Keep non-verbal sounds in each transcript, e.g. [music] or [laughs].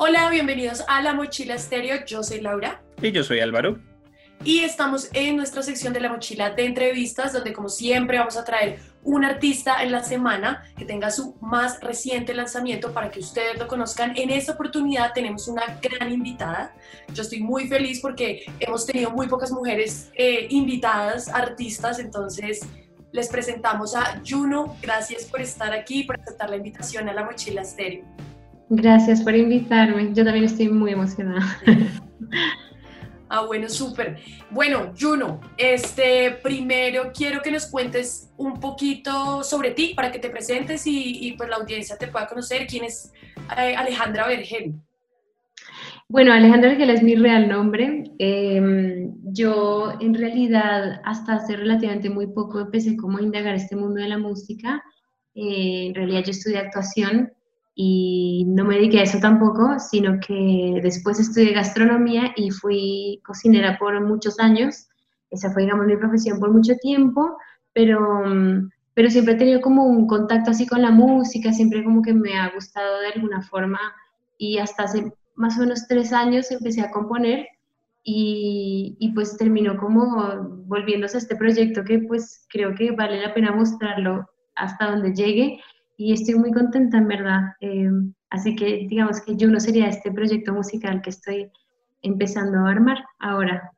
Hola, bienvenidos a La Mochila Estéreo. Yo soy Laura. Y yo soy Álvaro. Y estamos en nuestra sección de La Mochila de entrevistas, donde como siempre vamos a traer un artista en la semana que tenga su más reciente lanzamiento para que ustedes lo conozcan. En esta oportunidad tenemos una gran invitada. Yo estoy muy feliz porque hemos tenido muy pocas mujeres eh, invitadas, artistas, entonces les presentamos a Juno. Gracias por estar aquí, por aceptar la invitación a La Mochila Estéreo. Gracias por invitarme. Yo también estoy muy emocionada. [laughs] Ah, bueno, súper. Bueno, Juno, este, primero quiero que nos cuentes un poquito sobre ti para que te presentes y, pues la audiencia te pueda conocer. ¿Quién es eh, Alejandra Vergel? Bueno, Alejandra Vergel es mi real nombre. Em, yo en realidad hasta hace relativamente muy poco empecé como a indagar este mundo de la música. Eh, en realidad yo estudié actuación y no me dediqué a eso tampoco, sino que después estudié gastronomía y fui cocinera por muchos años. Esa fue, digamos, mi profesión por mucho tiempo, pero, pero siempre he tenido como un contacto así con la música, siempre como que me ha gustado de alguna forma y hasta hace más o menos tres años empecé a componer y, y, pues terminó como volviéndose a este proyecto que pues creo que vale la pena mostrarlo hasta donde llegue y estoy muy contenta en verdad. Eh, así que digamos que yo no sería este proyecto musical que estoy empezando a armar ahora.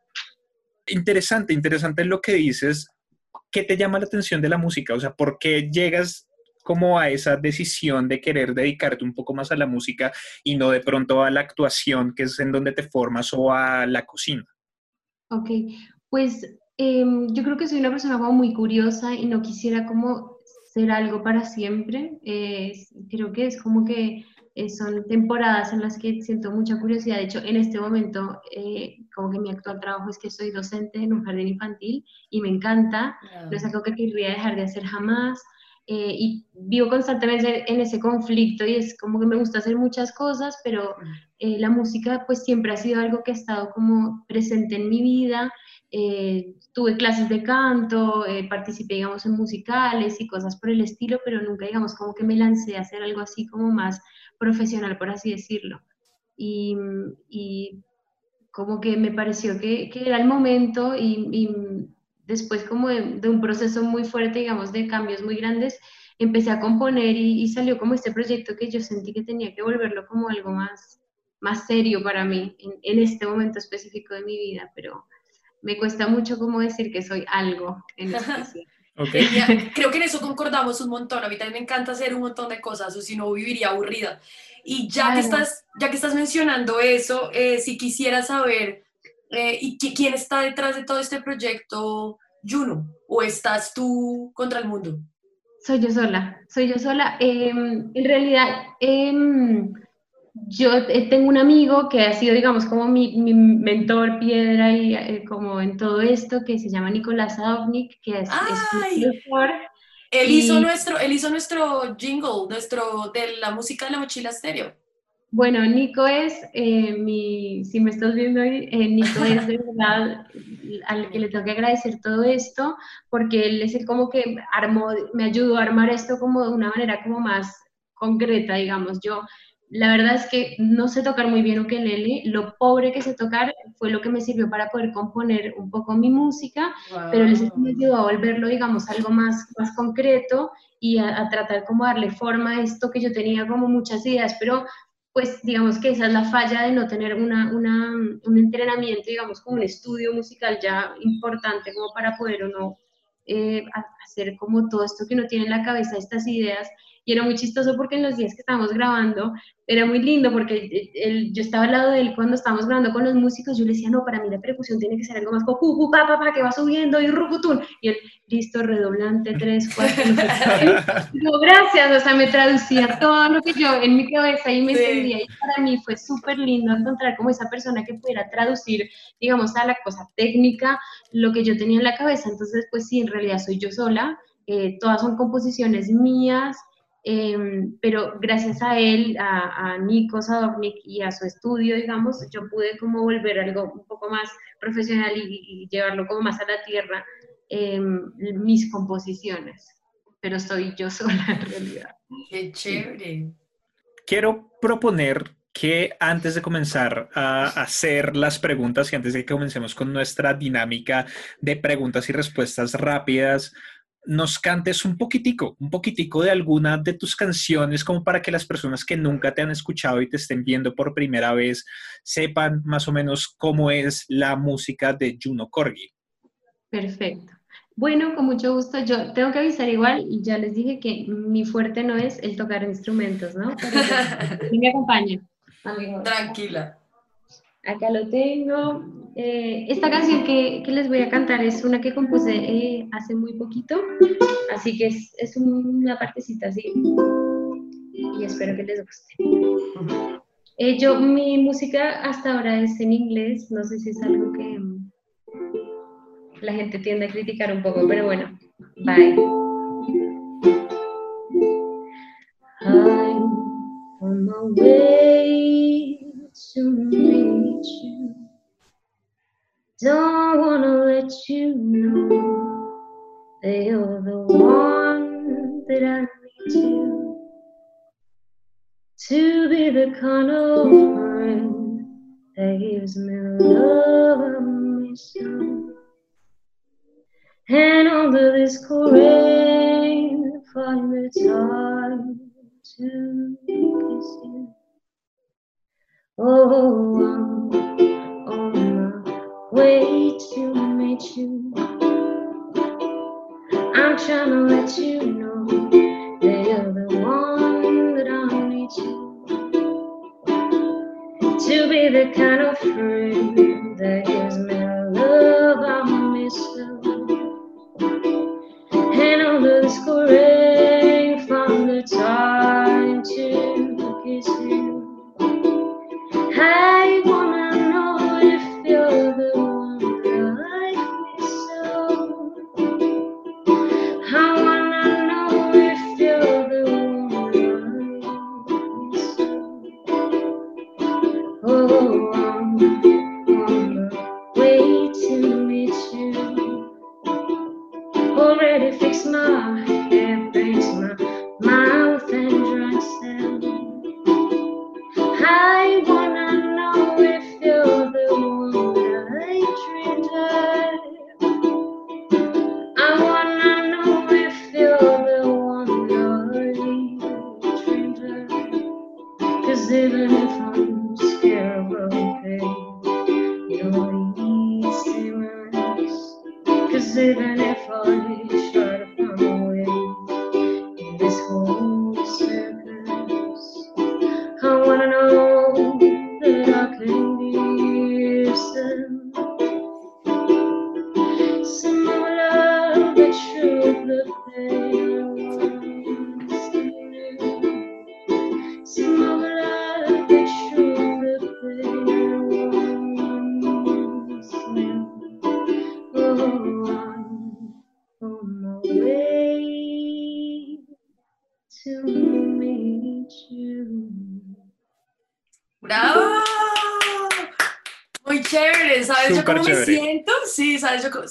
Interesante, interesante lo que dices. ¿Qué te llama la atención de la música? O sea, ¿por qué llegas como a esa decisión de querer dedicarte un poco más a la música y no de pronto a la actuación, que es en donde te formas, o a la cocina? Ok, pues em, yo creo que soy una persona muy curiosa y no quisiera como ser algo para siempre. creo que es como que eh, son temporadas en las que siento mucha curiosidad. De hecho, en este momento, eh, como que mi actual trabajo es que soy docente en un jardín infantil y me encanta. No es algo que querría dejar de hacer jamás. Eh, y vivo constantemente en ese conflicto y es como que me gusta hacer muchas cosas, pero la música pues siempre ha sido algo que ha estado como presente en mi vida eh, tuve clases de canto, eh, participé, digamos, en musicales y cosas por el estilo, pero nunca, digamos, como que me lancé a hacer algo así como más profesional, por así decirlo. Y, y como que me pareció que, que era el momento y, y después como de, de, un proceso muy fuerte, digamos, de cambios muy grandes, empecé a componer y, y, salió como este proyecto que yo sentí que tenía que volverlo como algo más, más serio para mí en, en este momento específico de mi vida, pero me cuesta mucho como decir que soy algo en [laughs] especial. Okay. Creo que en eso concordamos un montón. A mí también me encanta hacer un montón de cosas, o si no viviría aburrida. Y ya, que, estás, ya que estás mencionando eso, eh, si quisiera saber, eh, ¿y quién está detrás de todo este proyecto, Juno? ¿O estás tú contra el mundo? Soy yo sola, soy yo sola. Em, en realidad, em, yo eh, tengo un amigo que ha sido, digamos, como mi, mentor, piedra y eh, como en todo esto, que se llama Nicolás Adovnik, que es, ¡Ay! Él, hizo nuestro, él hizo nuestro jingle, nuestro, de la música de la mochila estéreo. Bueno, Nico es eh, mi, si me estás viendo ahí, Nico es de verdad al que le tengo que agradecer todo esto, porque él es el como que armó, me ayudó a armar esto como de una manera como más concreta, digamos. Yo la verdad es que no sé tocar muy bien ukelele, lo pobre que sé tocar fue lo que me sirvió para poder componer un poco mi música, pero les me ayudó a volverlo, digamos, algo más, más concreto y a, tratar como darle forma a esto que yo tenía como muchas ideas, pero pues digamos que esa es la falla de no tener una, una, un entrenamiento, digamos, como un estudio musical ya importante como para poder o no eh, hacer como todo esto que uno tiene en la cabeza, estas ideas y era muy chistoso porque en los días que estábamos grabando era muy lindo porque él, yo estaba al lado de él cuando estábamos grabando con los músicos, yo le decía, no, para mí la percusión tiene que ser algo más como pa, pa, pa, que va subiendo y rucutún. Y él, listo, redoblante, tres, cuatro, [laughs] no, gracias, o sea, me traducía todo lo que yo en mi cabeza y me entendía. Y para mí fue súper lindo encontrar como esa persona que pudiera traducir, digamos, a la cosa técnica lo que yo tenía en la cabeza. Entonces, pues sí, en realidad soy yo sola. Eh, todas son composiciones mías, Em, pero gracias a él, a, a Nico Sadovnik y a su estudio, digamos, yo pude como volver algo un poco más profesional y, llevarlo como más a la tierra, em, mis composiciones. Pero soy yo [laughs] sola en realidad. Qué chévere. Quiero proponer que antes de comenzar a hacer las preguntas y antes de que comencemos con nuestra dinámica de preguntas y respuestas rápidas, nos cantes un poquitico, un poquitico de alguna de tus canciones, como para que las personas que nunca te han escuchado y te estén viendo por primera vez sepan más o menos cómo es la música de Juno Corgi. Perfecto. Bueno, con mucho gusto. Yo tengo que avisar igual, y ya les dije que mi fuerte no es el tocar instrumentos, ¿no? Pero [laughs] me acompaña. Tranquila. Acá lo tengo. Eh, esta canción que, les voy a cantar es una que compuse eh, hace muy poquito, así que es, una partecita así. Y espero que les guste. Eh, yo, mi música hasta ahora es en inglés, no sé si es algo que mm, la gente tiende a criticar un poco, pero bueno, bye. I'm on my way to meet you. Don't wanna let you know that you're the one that I need to. To be the kind of friend that gives me love I miss you. And under this cold rain, find the time to kiss you. Oh, I'm way to meet you. I'm trying to let you know that you're the one that I need you to be the kind of friend that gives me love I miss you. And under the rain,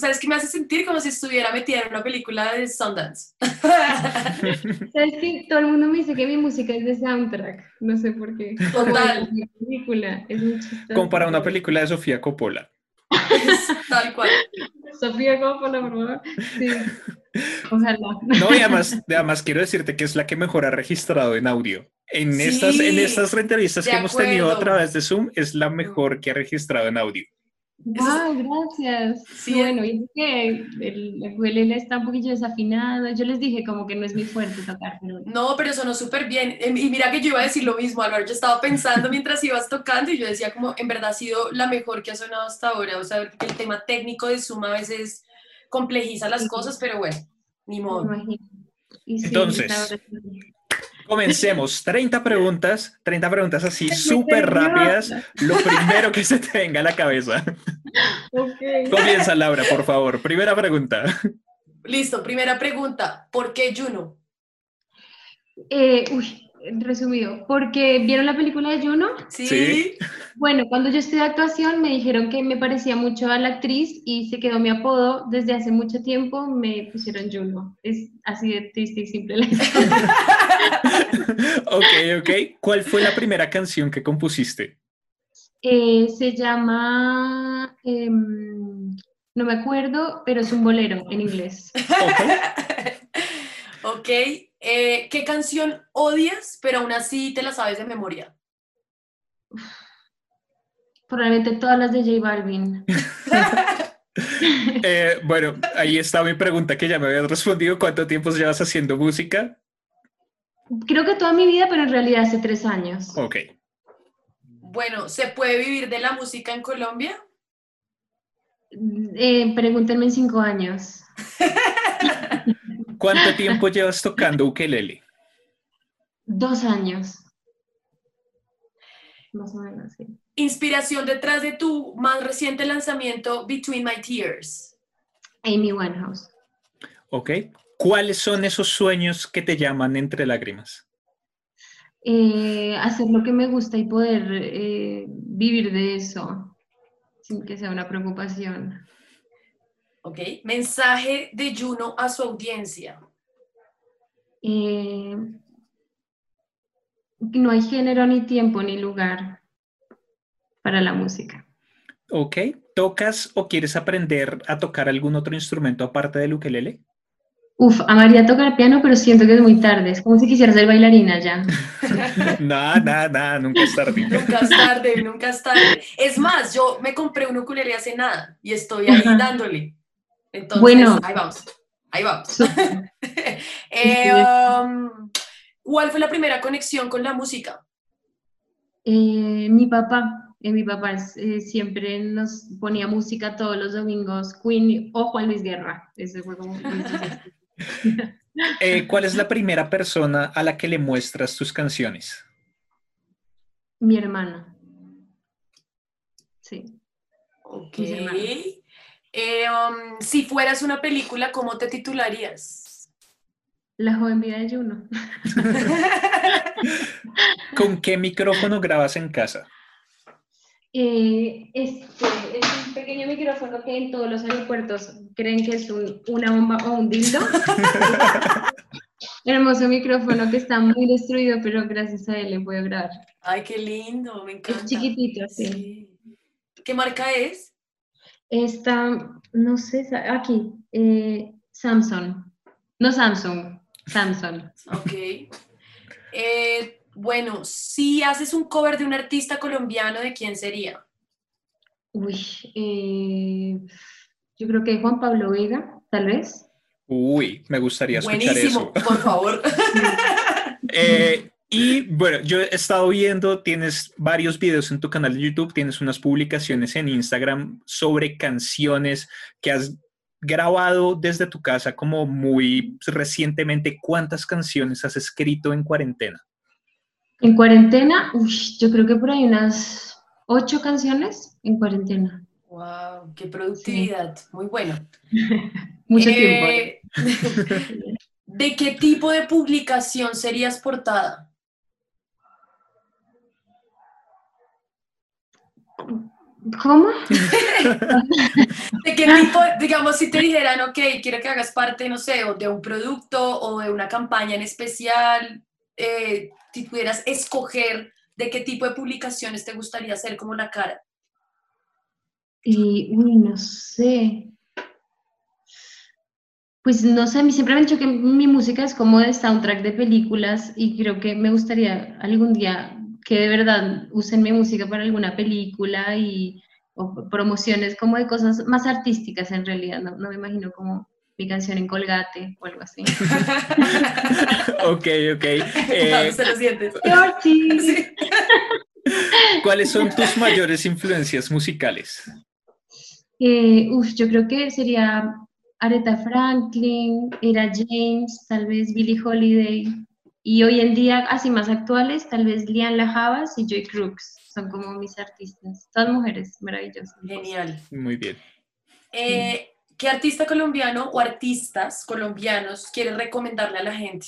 ¿sabes, yo, co- ¿sabes qué me hace sentir? Como si estuviera metida en una película de Sundance. [laughs] ¿Sabes qué? Todo el mundo me dice que mi música es de soundtrack. No sé por qué. Total. Como película. Es muy chistoso. Como para una película de Sofía Coppola. [laughs] Tal cual. Sofía Coppola, por favor. Sí. [laughs] Ojalá. No, y además, además quiero decirte que es la que mejor ha registrado en audio. En, Sí, estas, en estas entrevistas que hemos tenido a través de Zoom, es la mejor que ha registrado en audio. Wow, gracias. Sí, bueno, y es que el, el ukulele está un poquillo desafinado. Yo les dije como que no es mi fuerte tocar, pero No, pero sonó súper bien. Em, Y mira que yo iba a decir lo mismo, Álvaro. Yo estaba pensando [laughs] mientras ibas tocando y yo decía como, en verdad ha sido la mejor que ha sonado hasta ahora. O sea, el tema técnico de Zoom a veces complejiza las Sí. cosas, pero bueno, ni modo. imagino. Y sí, Entonces, Comencemos. 30 preguntas, 30 preguntas así súper rápidas. Lo primero que se te venga a la cabeza. Ok. Comienza, Laura, por favor. Primera pregunta. Listo, primera pregunta. ¿Por qué Juno? Eh, uy, resumido, porque vieron la película de Juno. Sí. Sí. Bueno, cuando yo estudié actuación me dijeron que me parecía mucho a la actriz y se quedó mi apodo desde hace mucho tiempo, me pusieron Juno. Es así de triste y simple la historia. [laughs] ok, ok. ¿Cuál fue la primera canción que compusiste? Eh, se llama, em, no me acuerdo, pero es un bolero en inglés. ok. Eh, ¿Qué canción odias, pero aún así te la sabes de memoria? Probablemente todas las de J Balvin. [laughs] Eh, bueno, ahí está mi pregunta que ya me habías respondido. ¿Cuánto tiempo llevas haciendo música? Creo que toda mi vida, pero en realidad hace tres años. Ok. Bueno, ¿se puede vivir de la música en Colombia? Eh, pregúntenme en cinco años. [laughs] ¿Cuánto tiempo llevas tocando ukelele? Dos años. Más o menos, sí. Inspiración detrás de tu más reciente lanzamiento, Between My Tears. Amy Winehouse. Ok. ¿Cuáles son esos sueños que te llaman entre lágrimas? Eh, hacer lo que me gusta y poder eh, vivir de eso sin que sea una preocupación. Ok. Mensaje de Juno a su audiencia. Eh, no hay género, ni tiempo, ni lugar para la música. Ok. ¿Tocas o quieres aprender a tocar algún otro instrumento aparte del ukelele? Uf, amaría tocar piano, pero siento que es muy tarde. Es como si quisiera ser bailarina ya. Nada, nada, nada, nunca es tarde. nunca es tarde, nunca es tarde. Es más, yo me compré un ukulele hace nada y estoy ahí dándole. Entonces, bueno, ahí vamos. Ahí vamos. [laughs] Eh, um, ¿Cuál fue la primera conexión con la música? Eh, mi papá. Eh, mi papá siempre nos ponía música todos los domingos, Queen o Juan Luis Guerra. Ese fue como... [laughs] ¿Cuál es la primera persona a la que le muestras tus canciones? Mi hermana. Sí. Ok. Eh, um, si fueras una película, ¿cómo te titularías? La joven vida de Juno. [laughs] [laughs] ¿Con qué micrófono grabas en casa? Eh, este, es un pequeño micrófono que en todos los aeropuertos creen que es una bomba o un dildo. [laughs] Hermoso micrófono que está muy destruido, pero gracias a él le puedo grabar. Ay, qué lindo, me encanta. Es chiquitito, sí. ¿Qué marca es? Esta, no sé, aquí, eh, Samsung. No Samsung, Samsung. Ok. Eh, bueno, si haces un cover de un artista colombiano, ¿de quién sería? Uy, eh, yo creo que Juan Pablo Vega, tal vez. Uy, me gustaría escuchar Buenísimo, por favor. [laughs] Y bueno, yo he estado viendo, tienes varios videos en tu canal de YouTube, tienes unas publicaciones en Instagram sobre canciones que has grabado desde tu casa como muy recientemente. ¿Cuántas canciones has escrito en cuarentena? En cuarentena, yo creo que por ahí unas ocho canciones en cuarentena. ¡Wow! ¡Qué productividad! Muy bueno. [laughs] Mucho eh, tiempo. [laughs] ¿De qué tipo de publicación serías portada? ¿Cómo? ¿De qué tipo, digamos, si te dijeran, ok, quiero que hagas parte, no sé, de un producto o de una campaña en especial, eh, si pudieras escoger de qué tipo de publicaciones te gustaría hacer como la cara? Y, uy, no sé. Pues no sé, siempre me han dicho que mi música es como de soundtrack de películas y creo que me gustaría algún día que de verdad usen mi música para alguna película y o promociones como de cosas más artísticas en realidad, no, me imagino como mi canción en Colgate o algo así. [laughs] ok, ok. [laughs] Eh, se lo sientes. [laughs] ¿Cuáles son tus mayores influencias musicales? Eh, uf, yo creo que sería Aretha Franklin, Era James, tal vez Billie Holiday, y hoy en día, así más actuales, tal vez Lian Lajavas y Joy Crooks son como mis artistas. Todas mujeres maravillosas. Genial. Muy bien. Eh, ¿Qué artista colombiano o artistas colombianos quieres recomendarle a la gente?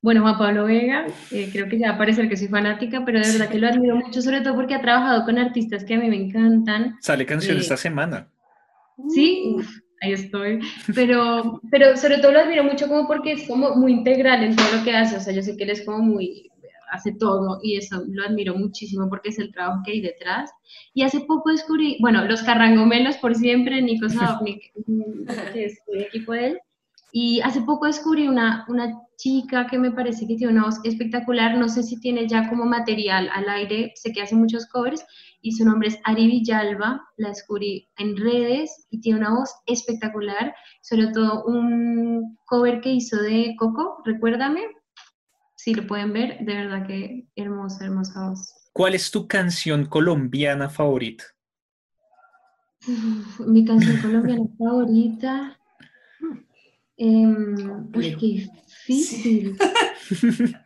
Bueno, Juan Pablo Vega, eh, creo que ya va a parecer que soy fanática, pero de verdad que lo admiro mucho, sobre todo porque ha trabajado con artistas que a mí me encantan. Sale canción Eh, esta semana. Sí, uf, ahí estoy. Pero, pero sobre todo lo admiro mucho como porque es como muy integral en todo lo que hace. O sea, yo sé que él es como muy, hace todo y eso lo admiro muchísimo porque es el trabajo que hay detrás. Y hace poco descubrí, bueno, los carrangomelos por siempre, Nico Sadovnik, que es el equipo de él. Y hace poco descubrí una, una chica que me parece que tiene una voz espectacular. No sé si tiene ya como material al aire, sé que hace muchos covers y su nombre es Ari Villalba, la descubrí en redes y tiene una voz espectacular, sobre todo un cover que hizo de Coco, recuérdame, si lo pueden ver, de verdad que hermosa, hermosa voz. ¿Cuál es tu canción colombiana favorita? Uf, mi canción colombiana [laughs] favorita, em, uy, qué difícil. [laughs]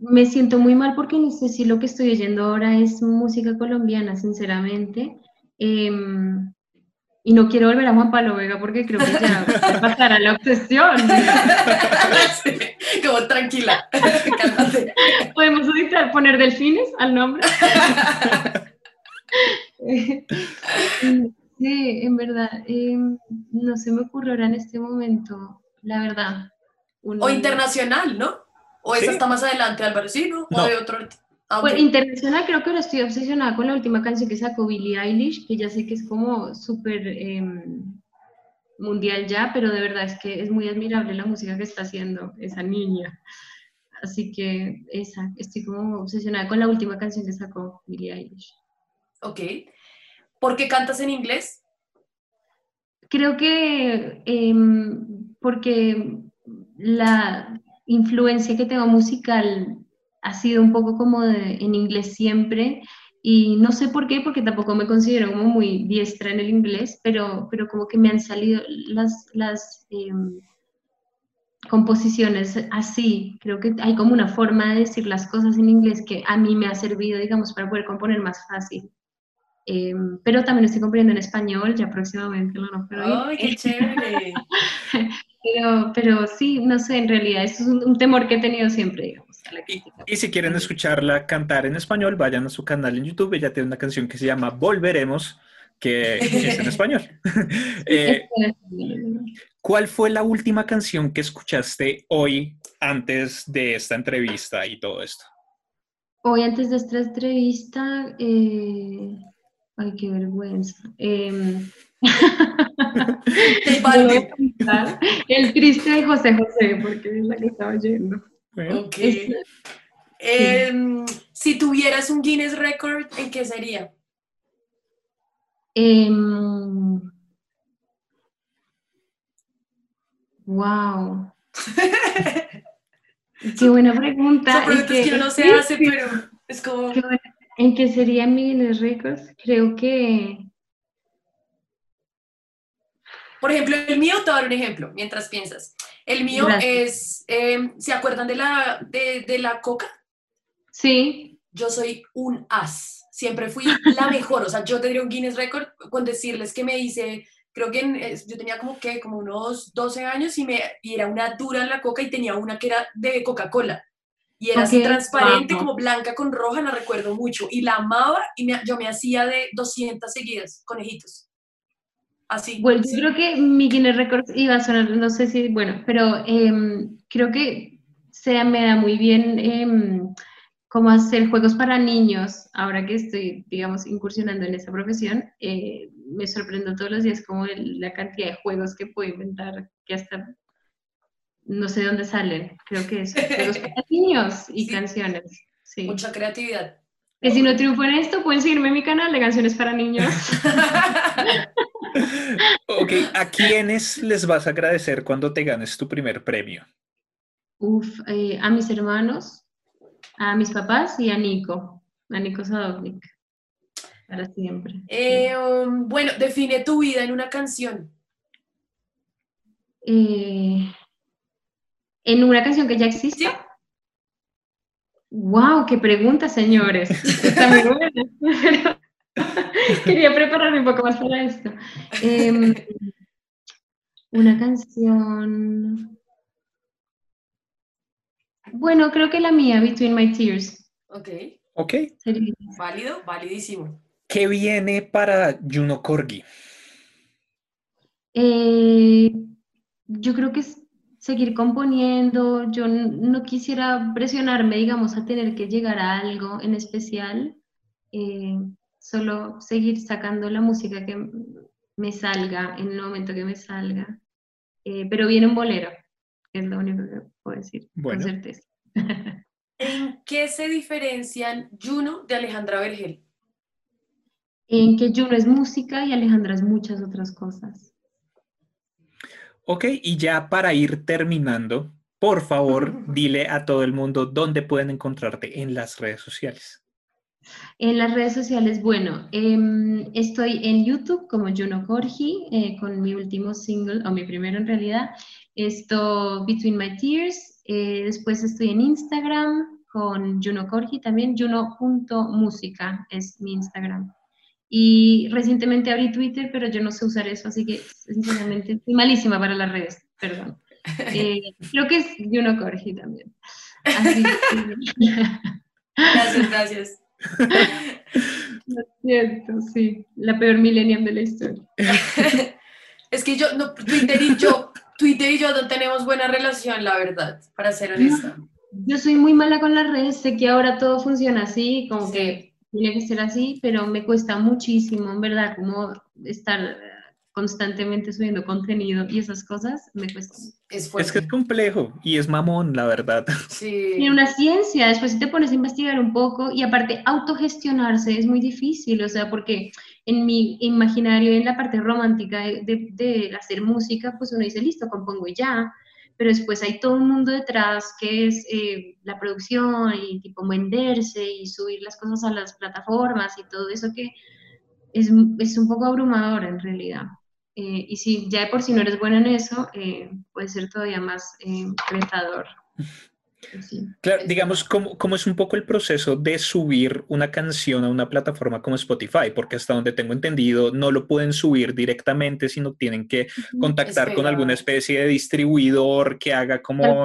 Me siento muy mal porque no sé si lo que estoy oyendo ahora es música colombiana, sinceramente. Em, y no quiero volver a Juan Pablo Vega porque creo que ya va a pasar a la obsesión. [laughs] Sí, Como tranquila, [laughs] cálmate. Podemos editar, poner delfines al nombre. Sí, en verdad, em, no se me ocurre ahora en este momento, la verdad. O internacional, ¿no? O esa Sí. está más adelante, Álvaro, ¿sí? ¿no? No. O de otro. Ah. Pues internacional creo que ahora estoy obsesionada con la última canción que sacó Billie Eilish, que ya sé que es como súper em, mundial ya, pero de verdad es que es muy admirable la música que está haciendo esa niña. Así que esa, estoy como obsesionada con la última canción que sacó Billie Eilish. Ok. ¿Por qué cantas en inglés? Creo que em, porque la influencia que tengo musical ha sido un poco como de- en inglés siempre y no sé por qué, porque tampoco me considero como muy diestra en el inglés, pero, pero como que me han salido las, las em, composiciones así. Creo que hay como una forma de decir las cosas en inglés que a mí me ha servido, digamos, para poder componer más fácil. Em, pero también estoy componiendo en español, ya próximamente lo no pero ¡Ay, qué chévere! [laughs] pero, pero sí, no sé, en realidad, eso es un, un temor que he tenido siempre, digamos, a la Y, crítica. y si quieren escucharla cantar en español, vayan a su canal en YouTube. Ella tiene una canción que se llama Volveremos, que es en español. [laughs] Eh, ¿Cuál fue la última canción que escuchaste hoy antes de esta entrevista y todo esto? Hoy, antes de esta entrevista, eh, ay, qué vergüenza. Em, [laughs] [laughs] el triste de José José, porque es la que estaba Ok. [laughs] Es- Em, si tuvieras un Guinness Record, ¿en qué sería? Em, wow. [laughs] Qué buena pregunta. Son y preguntas que- que uno no se hace, sí. pero es como... Qué buena. ¿En qué sería mi Guinness Records? Creo que Por ejemplo, el mío, te voy a dar un ejemplo mientras piensas. El mío Gracias. es, em, ¿se acuerdan de la, de, de la coca? sí. Yo soy un as. Siempre fui [laughs] la mejor. O sea, yo tendría un Guinness Record con decirles que me hice, creo que en- yo tenía como que, como unos 12 años y, me, y era una dura en la coca y tenía una que era de Coca-Cola. Y era así transparente, como blanca con roja, la recuerdo mucho. Y la amaba y me- yo me hacía de 200 seguidas, conejitos. Así. Bueno, yo creo que mi Guinness Records iba a sonar, no sé si, bueno, pero em, creo que se me da muy bien em, cómo hacer juegos para niños. Ahora que estoy, digamos, incursionando en esa profesión, eh, me sorprendo todos los días como el- la cantidad de juegos que puedo inventar, que hasta no sé de dónde salen. Creo que es [laughs] juegos para niños y Sí. canciones. Sí. Mucha creatividad. Que si no triunfo en esto, pueden seguirme en mi canal de canciones para niños. [laughs] Ok, ¿a quiénes les vas a agradecer cuando te ganes tu primer premio? Uf, eh, a mis hermanos, a mis papás y a Nico, a Nico Sadovnik, para siempre. Eh, um, bueno, define tu vida en una canción. Eh, en una canción que ya existe. Sí. Wow, qué pregunta, señores. [laughs] Está muy buena. [laughs] [laughs] Quería prepararme un poco más para esto. Em, una canción. Bueno, creo que la mía, Between My Tears. Ok. Ok. sería. Válido, validísimo. ¿Qué viene para Juno Corgi? Eh, yo creo que es seguir componiendo. Yo no quisiera presionarme, digamos, a tener que llegar a algo en especial. Eh, solo seguir sacando la música que me salga en el momento que me salga. Eh, pero viene un bolero, es lo único que puedo decir Bueno. con certeza. [laughs] ¿En qué se diferencian Juno de Alejandra Vergel? En que Juno es música y Alejandra es muchas otras cosas. Ok, y ya para ir terminando, por favor, [laughs] dile a todo el mundo dónde pueden encontrarte en las redes sociales. En las redes sociales, bueno, em, estoy en YouTube como Juno Corgi, eh, con mi último single, o mi primero en realidad, esto Between My Tears. eh, después estoy en Instagram con Juno Corgi también, juno.música es mi Instagram. Y recientemente abrí Twitter, pero yo no sé usar eso, así que sinceramente estoy malísima para las redes, perdón. [laughs] Eh, creo que es Juno Corgi también. Así que- Gracias, gracias. [laughs] Lo siento, sí. La peor millennium de la historia. [laughs] Es que yo, no, Twitter y yo, Twitter y yo no tenemos buena relación, la verdad, para ser honesta. Yo soy muy mala con las redes, sé que ahora todo funciona así, como Sí. que tiene que ser así, pero me cuesta muchísimo, en verdad, como estar constantemente subiendo contenido y esas cosas, me cuesta. Es Es que es complejo y es mamón, la verdad. [laughs] Sí. Tiene una ciencia, después si te pones a investigar un poco y aparte autogestionarse es muy difícil, o sea, porque en mi imaginario, en la parte romántica de, de- de hacer música, pues uno dice, listo, compongo y ya, pero después hay todo un mundo detrás que es eh, la producción y tipo venderse y subir las cosas a las plataformas y todo eso que es, es un poco abrumador en realidad. Eh, y si ya de por sí no eres bueno en eso, eh, puede ser todavía más eh, retador. [laughs] Sí. Claro, digamos, ¿cómo, cómo es un poco el proceso de subir una canción a una plataforma como Spotify? Porque hasta donde tengo entendido, no lo pueden subir directamente, sino tienen que contactar con alguna especie de distribuidor que haga como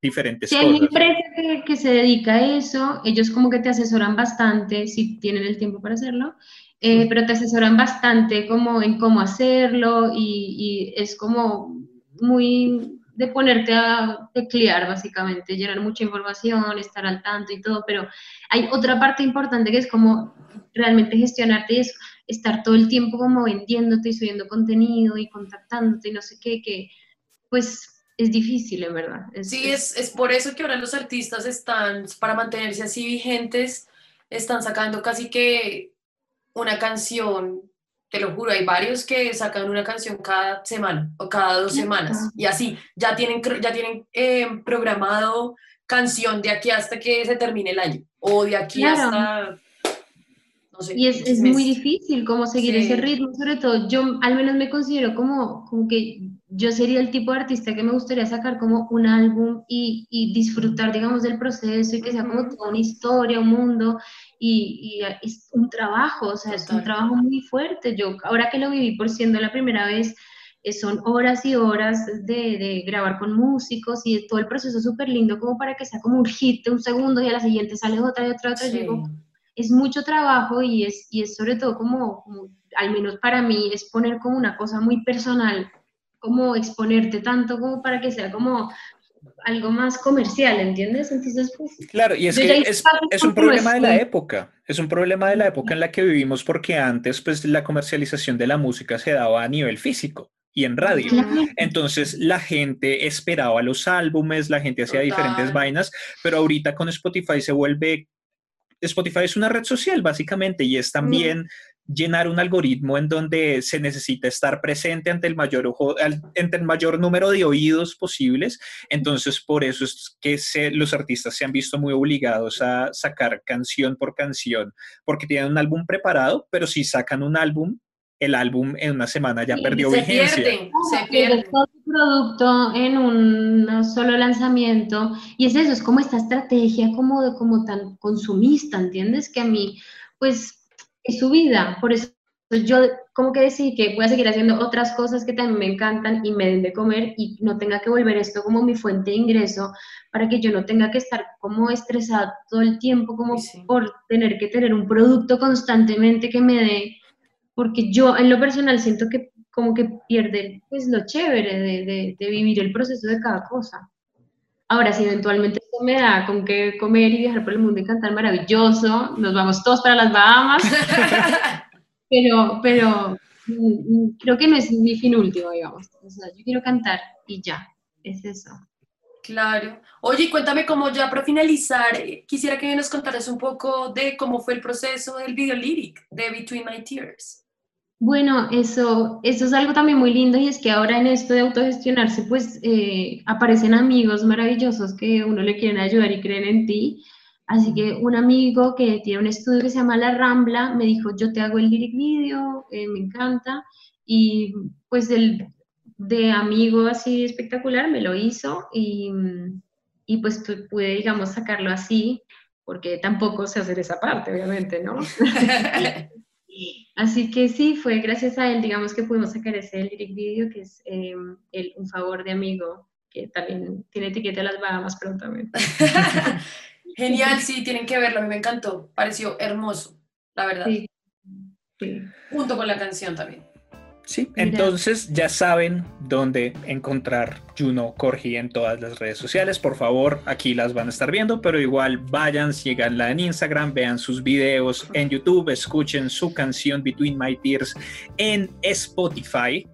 diferentes Si hay una cosas. empresa que, que se dedica a eso, ellos como que te asesoran bastante, si tienen el tiempo para hacerlo, eh, pero te asesoran bastante como en cómo hacerlo y, y es como muy de ponerte a teclear básicamente, llenar mucha información, estar al tanto y todo, pero hay otra parte importante que es como realmente gestionarte y es estar todo el tiempo como vendiéndote y subiendo contenido y contactándote y no sé qué, que pues es difícil en verdad. Es- Sí, es, es por eso que ahora los artistas están, para mantenerse así vigentes, están sacando casi que una canción, te lo juro, hay varios que sacan una canción cada semana o cada dos semanas y así, ya tienen, ya tienen eh, programado canción de aquí hasta que se termine el año o de aquí Claro. hasta, no sé, Y es, es muy difícil como seguir Sí. ese ritmo, sobre todo yo al menos me considero como, como que yo sería el tipo de artista que me gustaría sacar como un álbum y, y disfrutar, digamos, del proceso y que sea como toda una historia, un mundo y, y es un trabajo, o sea, es un Total. trabajo muy fuerte. Yo ahora que lo viví por siendo la primera vez, eh, son horas y horas de, de grabar con músicos y todo el proceso súper lindo como para que sea como un hit de un segundo y a la siguiente sale otra y otra y otra. y Sí. digo, es mucho trabajo y es, y es sobre todo como, como, al menos para mí, es poner como una cosa muy personal, como exponerte tanto como para que sea como algo más comercial, ¿entiendes? Entonces, pues, Claro, y es que es, es un problema de la época, es un problema de la época en la que vivimos porque antes pues la comercialización de la música se daba a nivel físico y en radio. Entonces la gente esperaba los álbumes, la gente hacía diferentes vainas, pero ahorita con Spotify se vuelve, Spotify es una red social básicamente y es también llenar un algoritmo en donde se necesita estar presente ante el mayor ojo, ante el mayor número de oídos posibles. Entonces por eso es que los artistas se han visto muy obligados a sacar canción por canción porque tienen un álbum preparado, pero si sacan un álbum, el álbum en una semana ya Sí, perdió Se vigencia. pierden, se que de pierden. todo tu producto en un solo lanzamiento. Y es eso, es como esta estrategia como, de, como tan consumista, ¿entiendes? Que a mí, pues, es su vida. Por eso yo como que decidí que voy a seguir haciendo otras cosas que también me encantan y me den de comer y no tenga que volver esto como mi fuente de ingreso para que yo no tenga que estar como estresada todo el tiempo como por tener que tener un producto constantemente que me dé, porque yo en lo personal siento que como que pierde pues lo chévere de, de, vivir el proceso de cada cosa. Ahora, si eventualmente esto me da con que comer y viajar por el mundo y cantar maravilloso, nos vamos todos para las Bahamas. [laughs] pero, pero mm, mm, creo que no es mi fin último, digamos. O sea, yo quiero cantar y ya, es eso. Claro. Oye, cuéntame cómo ya para finalizar, eh, quisiera que nos contaras un poco de cómo fue el proceso del video lyric de Between My Tears. Bueno, eso, eso es algo también muy lindo y es que ahora en esto de autogestionarse, pues eh, aparecen amigos maravillosos que uno le quieren ayudar y creen en ti. Así que un amigo que tiene un estudio que se llama La Rambla me dijo, yo te hago el lyric video, eh, me encanta. Y pues el de amigo así espectacular me lo hizo y, y pues pude, digamos, sacarlo así, porque tampoco sé hacer esa parte, obviamente, ¿no? [laughs] [laughs] Así que sí, fue gracias a él, digamos, que pudimos sacar ese lyric video, que es eh, el, un favor de amigo, que también tiene etiqueta de las Bahamas prontamente. [laughs] Genial, sí, tienen que verlo, a mí me encantó, pareció hermoso, la verdad. Sí. Junto con la canción también. Sí, entonces ya saben dónde encontrar Juno Corgi en todas las redes sociales. Por favor, aquí las van a estar viendo, pero igual vayan, síganla en Instagram, vean sus videos en YouTube, escuchen su canción Between My Tears en Spotify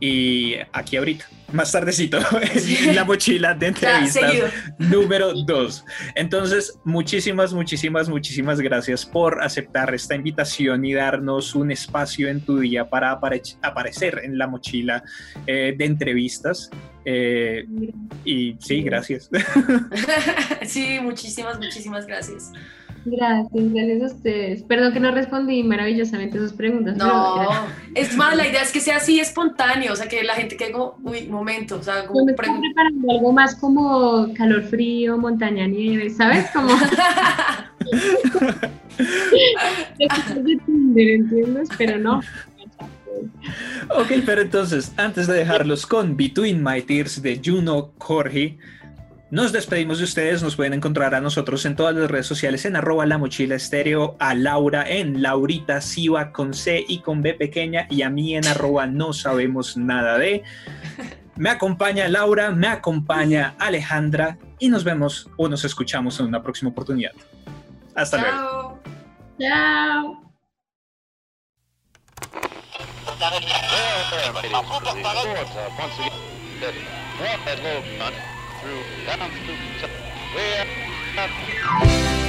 y aquí ahorita más tardecito [laughs] en la mochila de entrevistas número 2. Entonces, muchísimas, muchísimas, muchísimas gracias por aceptar esta invitación y darnos un espacio en tu día para aparecer en la mochila eh, de entrevistas. Eh, y sí, gracias. [laughs] [laughs] sí, muchísimas, muchísimas gracias. Gracias, gracias a ustedes. Perdón que no respondí maravillosamente sus preguntas. No, es más, la idea es que sea así espontáneo, o sea, que la gente que como, uy, momento, o sea, como... me estoy preparando algo más como calor frío, montaña, nieve, ¿sabes? Como... [laughs] ¿entiendes? Pero no. Ok, pero entonces, antes de dejarlos con Between My Tears de Juno Jorge, nos despedimos de ustedes, nos pueden encontrar a nosotros en todas las redes sociales en arroba la mochila estéreo, a Laura en Laurita Siva con C y con B pequeña y a mí en arroba no sabemos nada de. Me acompaña Laura, me acompaña Alejandra y nos vemos o nos escuchamos en una próxima oportunidad. Hasta luego. Chao. Through. Down through